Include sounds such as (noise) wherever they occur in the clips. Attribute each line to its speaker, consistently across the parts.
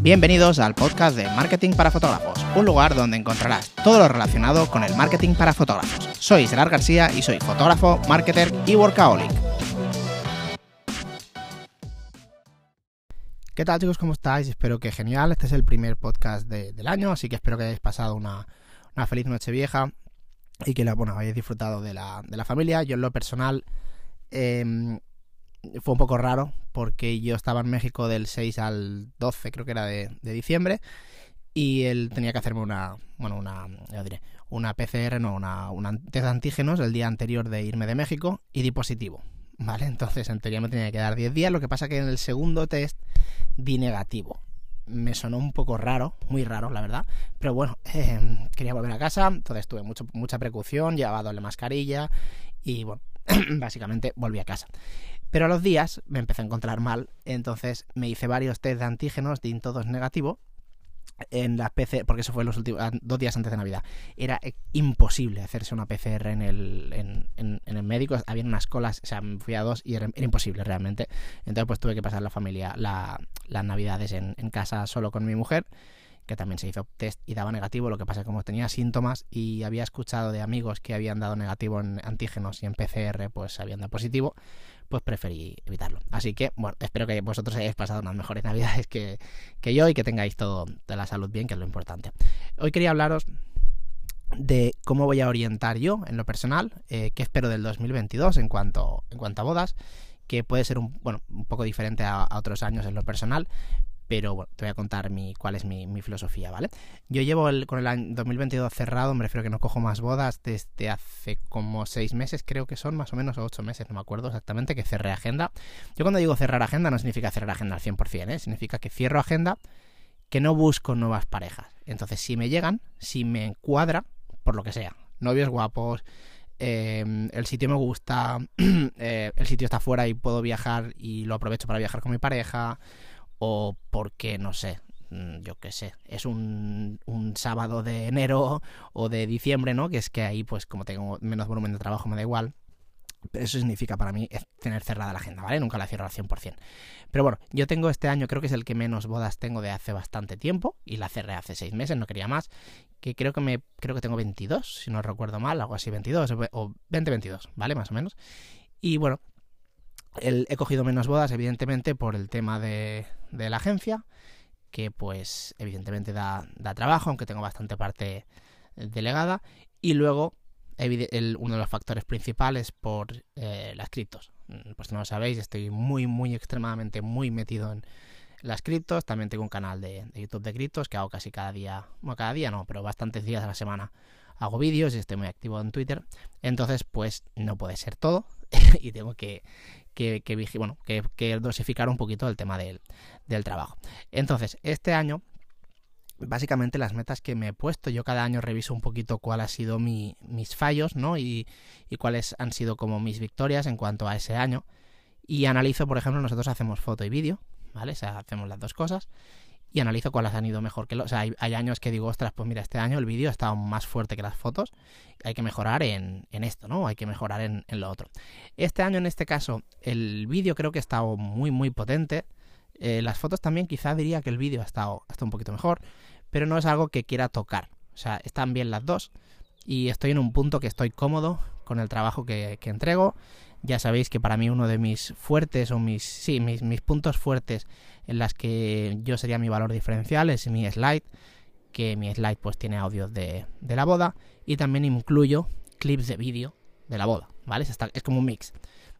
Speaker 1: Bienvenidos al podcast de Marketing para Fotógrafos, un lugar donde encontrarás todo lo relacionado con el marketing para fotógrafos. Soy Gerard García y soy fotógrafo, marketer y workaholic. ¿Qué tal chicos? ¿Cómo estáis? Espero que genial. Este es el primer podcast del año, así que espero que hayáis pasado una, feliz noche vieja y que bueno, hayáis disfrutado de la, familia. Yo en lo personal em, fue un poco raro porque yo estaba en México del 6 al 12, creo que era de, diciembre, y él tenía que hacerme una, bueno, una, ya diré, una PCR, no, una, una test de antígenos el día anterior de irme de México y di positivo. ¿Vale? Entonces en teoría me tenía que dar 10 días, lo que pasa que en el segundo test di negativo. Me sonó un poco raro, muy raro, la verdad. Pero bueno, (laughs) em, quería volver a casa, entonces tuve mucho, mucha precaución, llevaba doble mascarilla y bueno, (clears throat) básicamente volví a casa. Pero a los días me empecé a encontrar mal, entonces me hice varios test de antígenos, di todos negativo en la PC, porque eso fue los últimos dos días antes de Navidad. Era eh, imposible hacerse una PCR en el, en, el médico. Había unas colas, o sea, fui a dos y era, imposible realmente. Entonces, pues tuve que pasar la familia, las Navidades en, en, casa solo con mi mujer, que también se hizo test y daba negativo. Lo que pasa es que como tenía síntomas y había escuchado de amigos que habían dado negativo en antígenos y en PCR, pues habían dado positivo pues preferí evitarlo. Así que, bueno, espero que vosotros hayáis pasado unas mejores (laughs) navidades que, yo y que tengáis todo de la salud bien, que es lo importante. Hoy quería hablaros de cómo voy a orientar yo en lo personal, eh, qué espero del 2022 en cuanto, en cuanto a bodas, que puede ser un, bueno, un poco diferente a, otros años en lo personal, pero bueno, te voy a contar mi, cuál es mi, filosofía, ¿vale? Yo llevo el, con el año 2022 cerrado, me refiero que no cojo más bodas desde hace como seis meses, creo que son más o menos, o ocho meses, no me acuerdo exactamente, que cerré agenda. Yo cuando digo cerrar agenda no significa cerrar agenda al 100%, ¿eh? significa que cierro agenda, que no busco nuevas parejas. Entonces, si me llegan, si me encuadra, por lo que sea, novios guapos, em, el sitio me gusta, (clears throat) eh, el sitio está fuera y puedo viajar y lo aprovecho para viajar con mi pareja, o porque, no sé, mm, yo qué sé, es un, un, sábado de enero o de diciembre, ¿no? Que es que ahí, pues como tengo menos volumen de trabajo, me da igual. Pero eso significa para mí tener cerrada la agenda, ¿vale? Nunca la cierro al 100%. Pero bueno, yo tengo este año, creo que es el que menos bodas tengo de hace bastante tiempo, y la cerré hace seis meses, no quería más, que creo que me creo que tengo 22, si no recuerdo mal, algo así, 22 o 20-22, ¿vale? Más o menos. Y bueno, he cogido menos bodas, evidentemente, por el tema de, la agencia, que pues evidentemente da, trabajo, aunque tengo bastante parte delegada. Y luego, uno de los factores principales por eh, las criptos. Mm, pues no lo sabéis, estoy muy, muy extremadamente, muy metido en las criptos. También tengo un canal de, de YouTube de criptos que hago casi cada día, bueno, cada día no, pero bastantes días a la semana hago vídeos y estoy muy activo en Twitter. Entonces, pues no puede ser todo (laughs) y tengo que, que, que, bueno, que, dosificar un poquito el tema del, trabajo. Entonces, este año básicamente las metas que me he puesto. Yo cada año reviso un poquito cuál ha sido mis fallos, ¿no? Y, y, cuáles han sido como mis victorias en cuanto a ese año. Y analizo, por ejemplo, nosotros hacemos foto y vídeo, ¿vale? O sea, hacemos las dos cosas y analizo cuáles han ido mejor que los. O sea, hay, años que digo, ostras, pues mira, este año el vídeo ha estado más fuerte que las fotos. Hay que mejorar en, esto, ¿no? Hay que mejorar en, lo otro. Este año, en este caso, el vídeo creo que ha estado muy, muy potente. Eh, las fotos también, quizá diría que el vídeo ha estado, ha un poquito mejor, pero no es algo que quiera tocar. O sea, están bien las dos y estoy en un punto que estoy cómodo con el trabajo que, que entrego. Ya sabéis que para mí uno de mis fuertes o mis, sí, mis, mis puntos fuertes en las que yo sería mi valor diferencial, es mi slide, que mi slide pues tiene audios de, de la boda y también incluyo clips de vídeo de la boda, ¿vale? Es, es como un mix.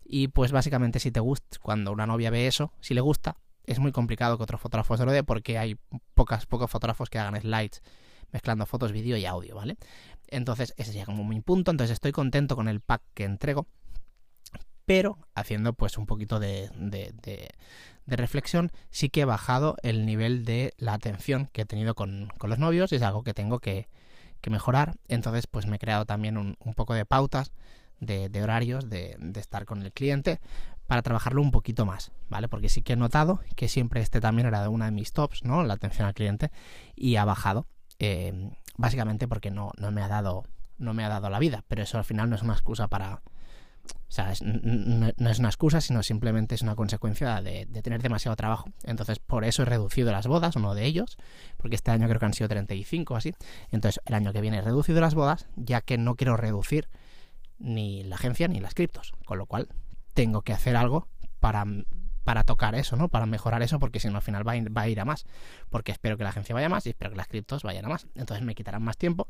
Speaker 1: Y pues básicamente si te gusta, cuando una novia ve eso, si le gusta, es muy complicado que otro fotógrafo se lo dé porque hay pocas, pocos fotógrafos que hagan slides mezclando fotos, vídeo y audio, ¿vale? Entonces ese sería como mi punto, entonces estoy contento con el pack que entrego, pero haciendo pues un poquito de, de reflexión, sí que he bajado el nivel de la atención que he tenido con, los novios, es algo que tengo que, mejorar. Entonces, pues me he creado también un, poco de pautas, de, horarios, de, estar con el cliente, para trabajarlo un poquito más, ¿vale? Porque sí que he notado que siempre este también era una de mis tops, ¿no? La atención al cliente, y ha bajado. Eh, básicamente porque no, no me ha dado no me ha dado la vida, pero eso al final no es una excusa para, O sea, no, es una excusa, sino simplemente es una consecuencia de, tener demasiado trabajo. Entonces, por eso he reducido las bodas, uno de ellos, porque este año creo que han sido 35 o así. Entonces, el año que viene he reducido las bodas, ya que no quiero reducir ni la agencia ni las criptos. Con lo cual, tengo que hacer algo para, para tocar eso, ¿no? Para mejorar eso, porque si no, al final va a, ir, va a ir a más. Porque espero que la agencia vaya más y espero que las criptos vayan a más. Entonces, me quitarán más tiempo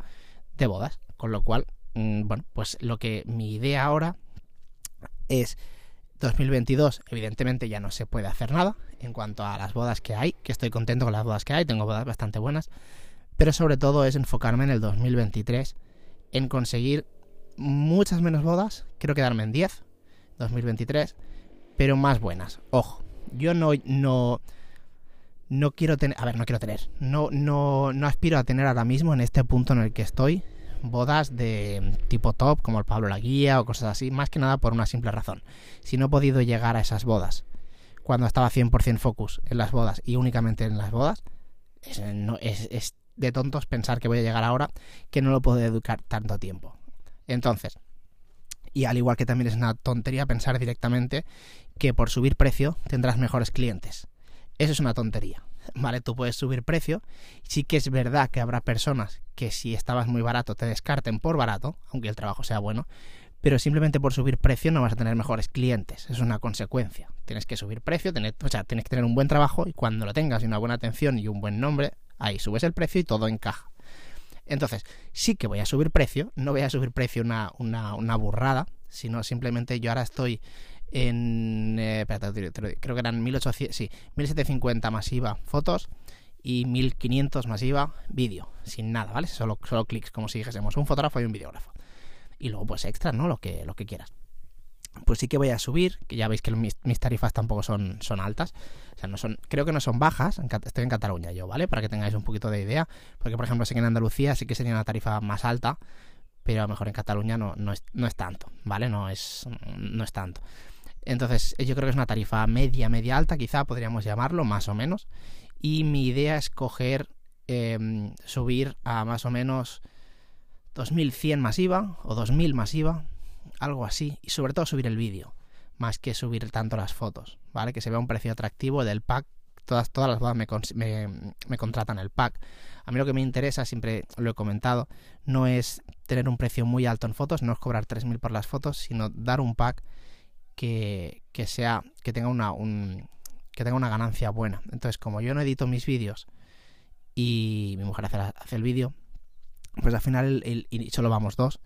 Speaker 1: de bodas. Con lo cual, mm, bueno, pues lo que mi idea ahora es 2022, evidentemente ya no se puede hacer nada en cuanto a las bodas que hay, que estoy contento con las bodas que hay, tengo bodas bastante buenas, pero sobre todo es enfocarme en el 2023, en conseguir muchas menos bodas, quiero quedarme en 10, 2023, pero más buenas. Ojo, yo no, no, no quiero tener, a ver, no quiero tener, no, no, no aspiro a tener ahora mismo en este punto en el que estoy bodas de tipo top, como el Pablo La Guía o cosas así, más que nada por una simple razón. Si no he podido llegar a esas bodas cuando estaba 100% focus en las bodas y únicamente en las bodas, es, es, de tontos pensar que voy a llegar ahora que no lo puedo educar tanto tiempo. Entonces, y al igual que también es una tontería pensar directamente que por subir precio tendrás mejores clientes. Eso es una tontería. ¿Vale? Tú puedes subir precio. Sí que es verdad que habrá personas que si estabas muy barato te descarten por barato, aunque el trabajo sea bueno, pero simplemente por subir precio no vas a tener mejores clientes. Es una consecuencia. Tienes que subir precio, tener, o sea, tienes que tener un buen trabajo y cuando lo tengas y una buena atención y un buen nombre, ahí subes el precio y todo encaja. Entonces, sí que voy a subir precio, no voy a subir precio una, una, una burrada, sino simplemente yo ahora estoy en eh, creo que eran 1800, sí, 1750 masiva fotos y 1500 masiva vídeo, sin nada, ¿vale? Solo, solo clics, como si dijésemos un fotógrafo y un videógrafo. Y luego pues extra, ¿no? Lo que, lo que quieras. Pues sí que voy a subir, que ya veis que mis, tarifas tampoco son, son altas. O sea, no son, creo que no son bajas. Estoy en Cataluña yo, ¿vale? Para que tengáis un poquito de idea. Porque, por ejemplo, sé que en Andalucía sí que sería una tarifa más alta. Pero a lo mejor en Cataluña no, no, es, no es tanto, ¿vale? No es, no es tanto. Entonces, yo creo que es una tarifa media, media alta, quizá podríamos llamarlo, más o menos. Y mi idea es coger, em, subir a más o menos 2100 masiva o 2000 masiva, algo así. Y sobre todo subir el vídeo, más que subir tanto las fotos, ¿vale? Que se vea un precio atractivo del pack. Todas, todas las bodas me, me, me contratan el pack. A mí lo que me interesa, siempre lo he comentado, no es tener un precio muy alto en fotos, no es cobrar 3.000 por las fotos, sino dar un pack que, sea, que tenga una, un, que tenga una ganancia buena. Entonces, como yo no edito mis vídeos y mi mujer hace, el vídeo, pues al final, el, y solo vamos dos,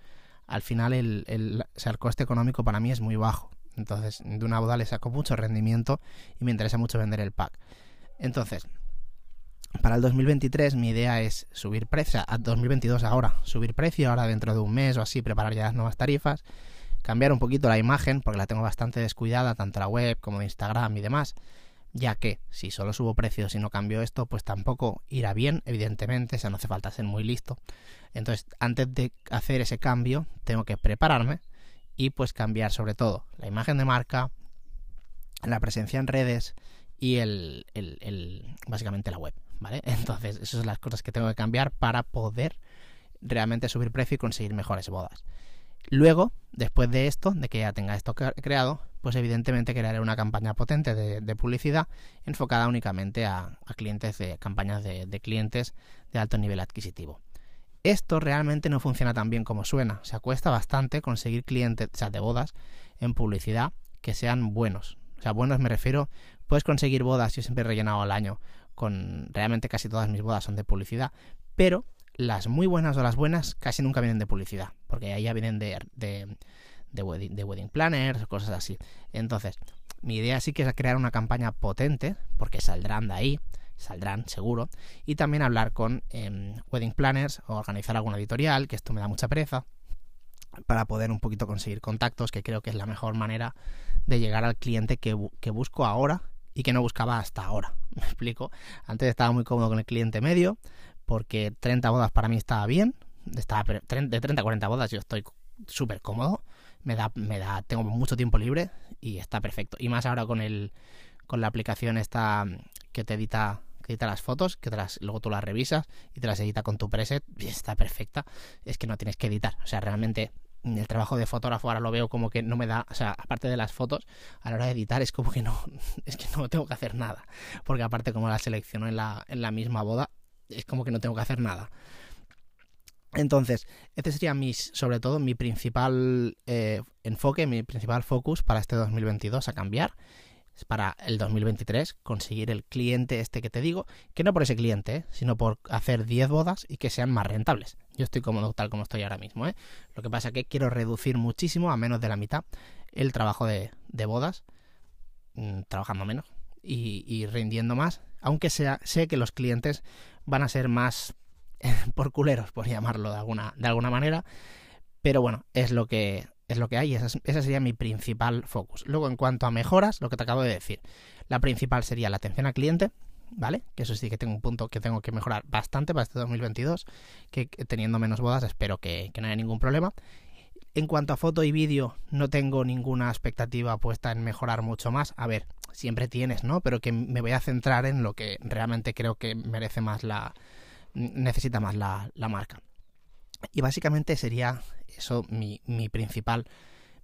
Speaker 1: al final el, el, el coste económico para mí es muy bajo. Entonces, de una boda le saco mucho rendimiento y me interesa mucho vender el pack. Entonces, para el 2023 mi idea es subir precio, a 2022 ahora, subir precio, ahora dentro de un mes o así, preparar ya las nuevas tarifas cambiar un poquito la imagen, porque la tengo bastante descuidada, tanto la web como de Instagram y demás, ya que si solo subo precios y no cambio esto, pues tampoco irá bien, evidentemente, o sea, no hace falta ser muy listo. Entonces, antes de hacer ese cambio, tengo que prepararme y pues cambiar sobre todo la imagen de marca, la presencia en redes y el, el, básicamente la web, ¿vale? (laughs) Entonces, esas son las cosas que tengo que cambiar para poder realmente subir precio y conseguir mejores bodas. Luego, después de esto, de que ya tenga esto creado, pues evidentemente crearé una campaña potente de, publicidad enfocada únicamente a, clientes de campañas de, clientes de alto nivel adquisitivo. Esto realmente no funciona tan bien como suena. O sea, cuesta bastante conseguir clientes, o sea, de bodas en publicidad que sean buenos. O sea, buenos me refiero, puedes conseguir bodas, yo siempre he rellenado el año con, realmente casi todas mis bodas son de publicidad, pero las muy buenas o las buenas casi nunca vienen de publicidad, porque ahí ya vienen de, de, wedding, de wedding planners, cosas así. Entonces, mi idea sí que es crear una campaña potente, porque saldrán de ahí, saldrán seguro, y también hablar con em, wedding planners o organizar alguna editorial, que esto me da mucha pereza, para poder un poquito conseguir contactos, que creo que es la mejor manera de llegar al cliente que busco ahora y que no buscaba hasta ahora. (laughs) Me explico. Antes estaba muy cómodo con el cliente medio, porque 30 bodas para mí estaba bien, estaba, de 30 a 40 bodas yo estoy súper cómodo, me da, me da, tengo mucho tiempo libre y está perfecto. Y más ahora con el, con la aplicación esta que te edita, que edita las fotos, que te las, luego tú las revisas y te las edita con tu preset, está perfecta. Es que no tienes que editar, o sea, realmente el trabajo de fotógrafo ahora lo veo como que no me da, o sea, aparte de las fotos, a la hora de editar es como que no, (laughs) es que no tengo que hacer nada, porque aparte como la selecciono en la, en la misma boda, es como que no tengo que hacer nada. Entonces, este sería mis, sobre todo mi principal eh, enfoque, mi principal focus para este 2022 a cambiar para el 2023 conseguir el cliente este que te digo, que no por ese cliente, ¿eh? sino por hacer 10 bodas y que sean más rentables. Yo estoy cómodo tal como estoy ahora mismo. ¿eh? Lo que pasa es que quiero reducir muchísimo, a menos de la mitad, el trabajo de, bodas, mm, trabajando menos y, rindiendo más, aunque sea, sé que los clientes van a ser más por culeros, por llamarlo de alguna, de alguna manera, pero bueno, es lo que es lo que hay, esa sería mi principal focus. Luego, en cuanto a mejoras, lo que te acabo de decir, la principal sería la atención al cliente, ¿vale? Que eso sí que tengo un punto que tengo que mejorar bastante para este 2022, que teniendo menos bodas espero que, no haya ningún problema. En cuanto a foto y vídeo, no tengo ninguna expectativa puesta en mejorar mucho más. A ver, siempre tienes, ¿no? Pero que me voy a centrar en lo que realmente creo que merece más la. necesita más la, marca. Y básicamente sería eso mi, mi principal,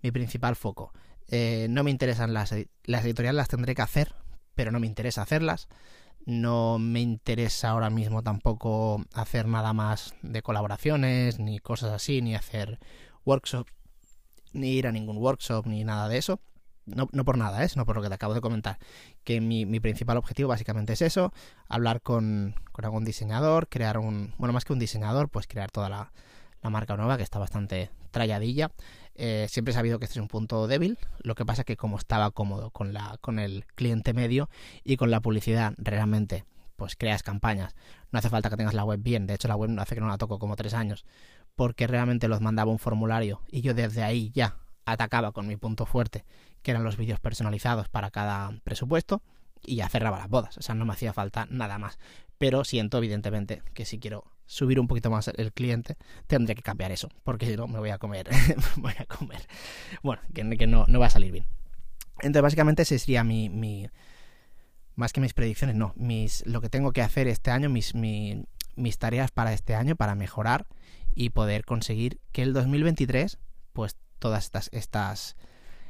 Speaker 1: mi principal foco. Eh, no me interesan las editoriales, las tendré que hacer, pero no me interesa hacerlas. No me interesa ahora mismo tampoco hacer nada más de colaboraciones, ni cosas así, ni hacer workshops, ni ir a ningún workshop, ni nada de eso. No, no, por nada, ¿eh? sino por lo que te acabo de comentar. Que mi, mi principal objetivo básicamente es eso, hablar con, con, algún diseñador, crear un, bueno, más que un diseñador, pues crear toda la, la marca nueva, que está bastante tralladilla. Eh, siempre he sabido que este es un punto débil. Lo que pasa es que como estaba cómodo con, la, con el cliente medio y con la publicidad realmente, pues creas campañas. No hace falta que tengas la web bien. De hecho, la web hace que no la toco como tres años. Porque realmente los mandaba un formulario y yo desde ahí ya atacaba con mi punto fuerte, que eran los vídeos personalizados para cada presupuesto y ya cerraba las bodas. O sea, no me hacía falta nada más. Pero siento, evidentemente, que si quiero subir un poquito más el cliente, tendré que cambiar eso, porque si no me voy a comer, (laughs) voy a comer. Bueno, que, no, no, va a salir bien. Entonces, básicamente ese sería mi, más que mis predicciones, no, mis, lo que tengo que hacer este año, mis, mis tareas para este año, para mejorar y poder conseguir que el 2023, pues todas estas, estas,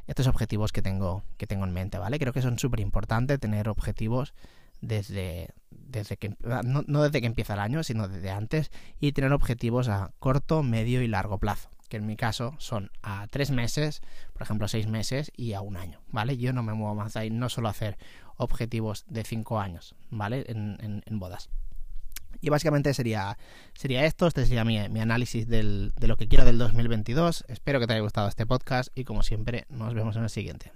Speaker 1: estos objetivos que tengo, que tengo en mente, ¿vale? Creo que son súper importantes tener objetivos desde, desde que no, no, desde que empieza el año, sino desde antes, y tener objetivos a corto, medio y largo plazo, que en mi caso son a tres meses, por ejemplo seis meses y a un año, ¿vale? Yo no me muevo más ahí, no suelo hacer objetivos de cinco años, ¿vale? En, en, bodas. Y básicamente sería, sería esto, este sería mi, mi análisis del, de lo que quiero del 2022. Espero que te haya gustado este podcast y como siempre nos vemos en el siguiente.